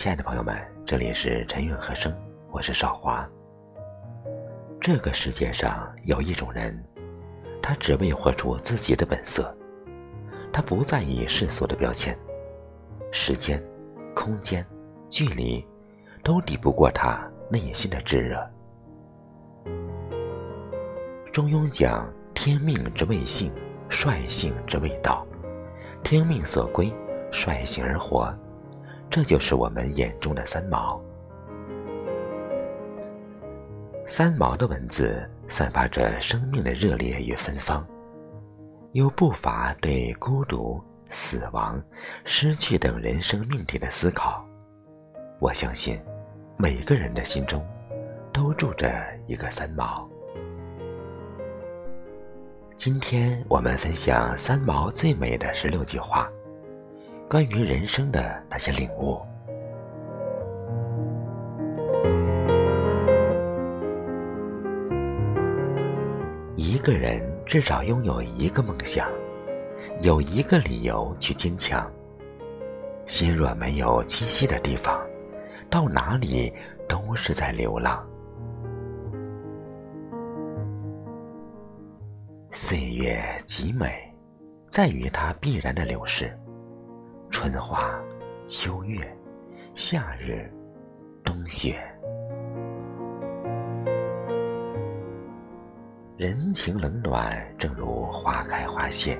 亲爱的朋友们，这里是陈韵和声，我是少华。这个世界上有一种人，他只为活出自己的本色，他不在意世俗的标签，时间、空间、距离，都抵不过他内心的炙热。中庸讲：天命之谓性，率性之谓道。听命所归，率性而活，这就是我们眼中的三毛。三毛的文字散发着生命的热烈与芬芳，又不乏对孤独、死亡、失去等人生命题的思考。我相信，每个人的心中，都住着一个三毛。今天我们分享三毛最美的十六句话，关于人生的那些领悟。一个人至少拥有一个梦想，有一个理由去坚强。心若没有栖息的地方，到哪里都是在流浪。岁月极美，在于它必然的流逝。春花、秋月、夏日、冬雪，人情冷暖，正如花开花谢，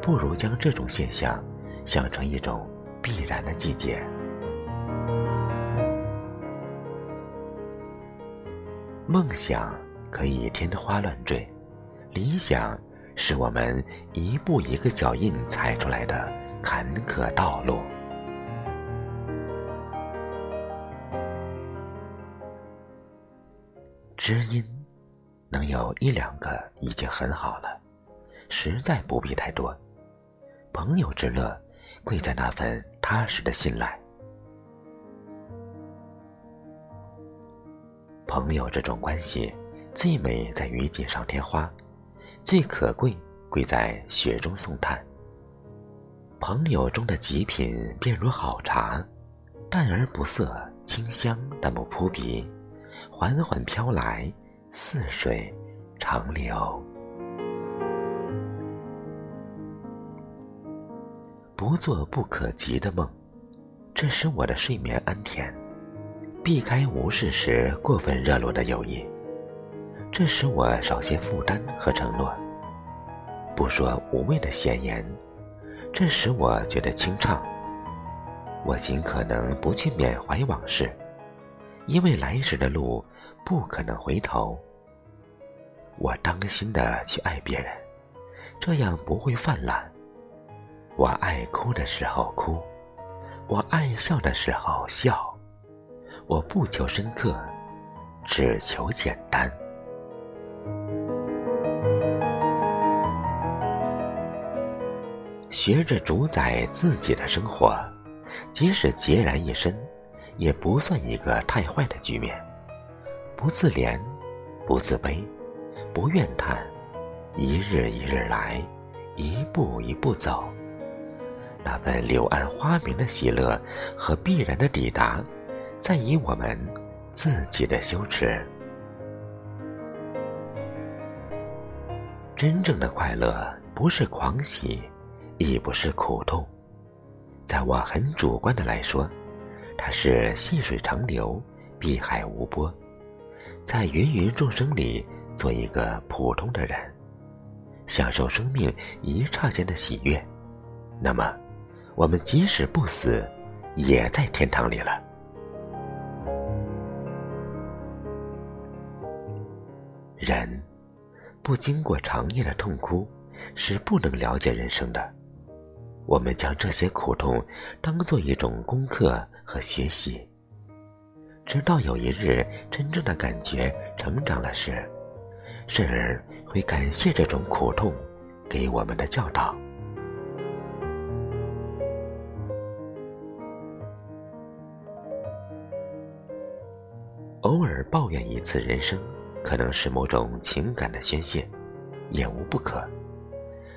不如将这种现象想成一种必然的季节。梦想可以天花乱坠。理想是我们一步一个脚印踩出来的坎坷道路。知音能有一两个已经很好了，实在不必太多。朋友之乐，贵在那份踏实的信赖。朋友这种关系，最美在于锦上添花。最可贵，贵在雪中送炭。朋友中的极品，便如好茶，淡而不涩，清香但不扑鼻，缓缓飘来，似水长流。不做不可及的梦，这使我的睡眠安甜；避开无事时过分热络的友谊。这使我少些负担和承诺，不说无谓的闲言，这使我觉得清畅。我尽可能不去缅怀往事，因为来时的路不可能回头。我当心的去爱别人，这样不会泛滥。我爱哭的时候哭，我爱笑的时候笑，我不求深刻，只求简单。学着主宰自己的生活，即使孑然一身，也不算一个太坏的局面。不自怜，不自卑，不怨叹，一日一日来，一步一步走。那份柳暗花明的喜乐和必然的抵达，在于我们自己的羞耻。真正的快乐，不是狂喜。亦不是苦痛，在我很主观的来说，它是细水长流，碧海无波，在芸芸众生里做一个普通的人，享受生命一刹间的喜悦。那么，我们即使不死，也在天堂里了。人不经过长夜的痛哭，是不能了解人生的。我们将这些苦痛当做一种功课和学习，直到有一日真正的感觉成长了时，甚而会感谢这种苦痛给我们的教导。偶尔抱怨一次人生，可能是某种情感的宣泄，也无不可。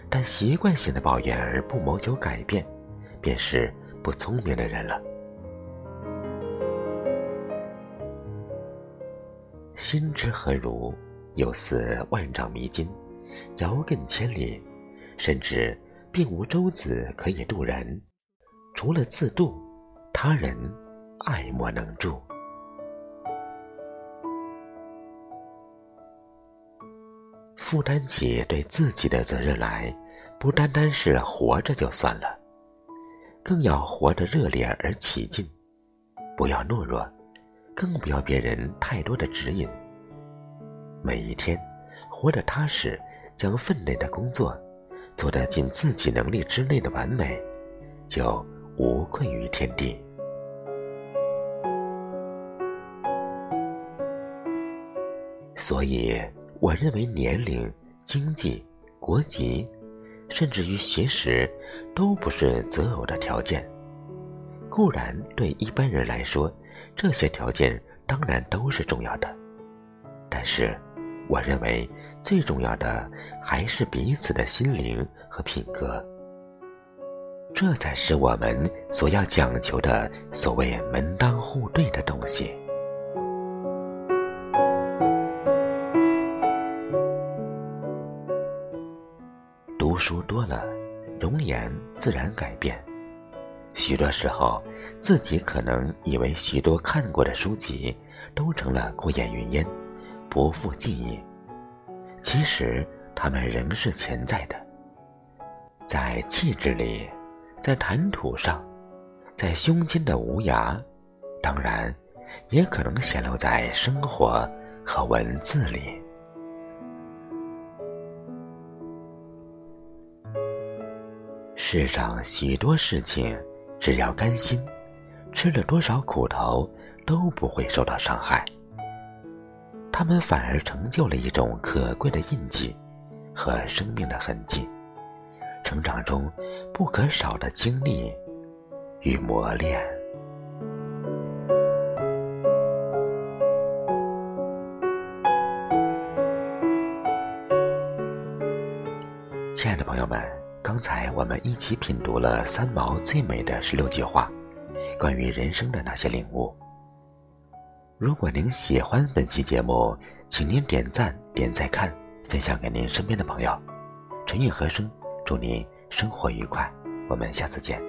但习惯性的抱怨而不谋求改变，便是不聪明的人了。心之何如，有似万丈迷津，遥亘千里，甚至并无舟子可以渡人，除了自渡，他人爱莫能助。负担起对自己的责任来，不单单是活着就算了，更要活得热烈而起劲，不要懦弱。更不要别人太多的指引。每一天，活得踏实，将分内的工作做得尽自己能力之内的完美，就无愧于天地。所以，我认为年龄、经济、国籍，甚至于学识，都不是择偶的条件。固然，对一般人来说，这些条件当然都是重要的，但是，我认为最重要的还是彼此的心灵和品格。这才是我们所要讲求的所谓门当户对的东西。书多了，容颜自然改变。许多时候。自己可能以为许多看过的书籍都成了过眼云烟，不复记忆。其实他们仍是潜在的，在气质里，在谈吐上，在胸襟的无涯，当然，也可能显露在生活和文字里。世上许多事情，只要甘心。吃了多少苦头都不会受到伤害，他们反而成就了一种可贵的印记和生命的痕迹，成长中不可少的经历与磨练。亲爱的朋友们，刚才我们一起品读了三毛最美的十六句话。关于人生的那些领悟。如果您喜欢本期节目，请您点赞、点再看、分享给您身边的朋友。陈韵和声，祝您生活愉快，我们下次见。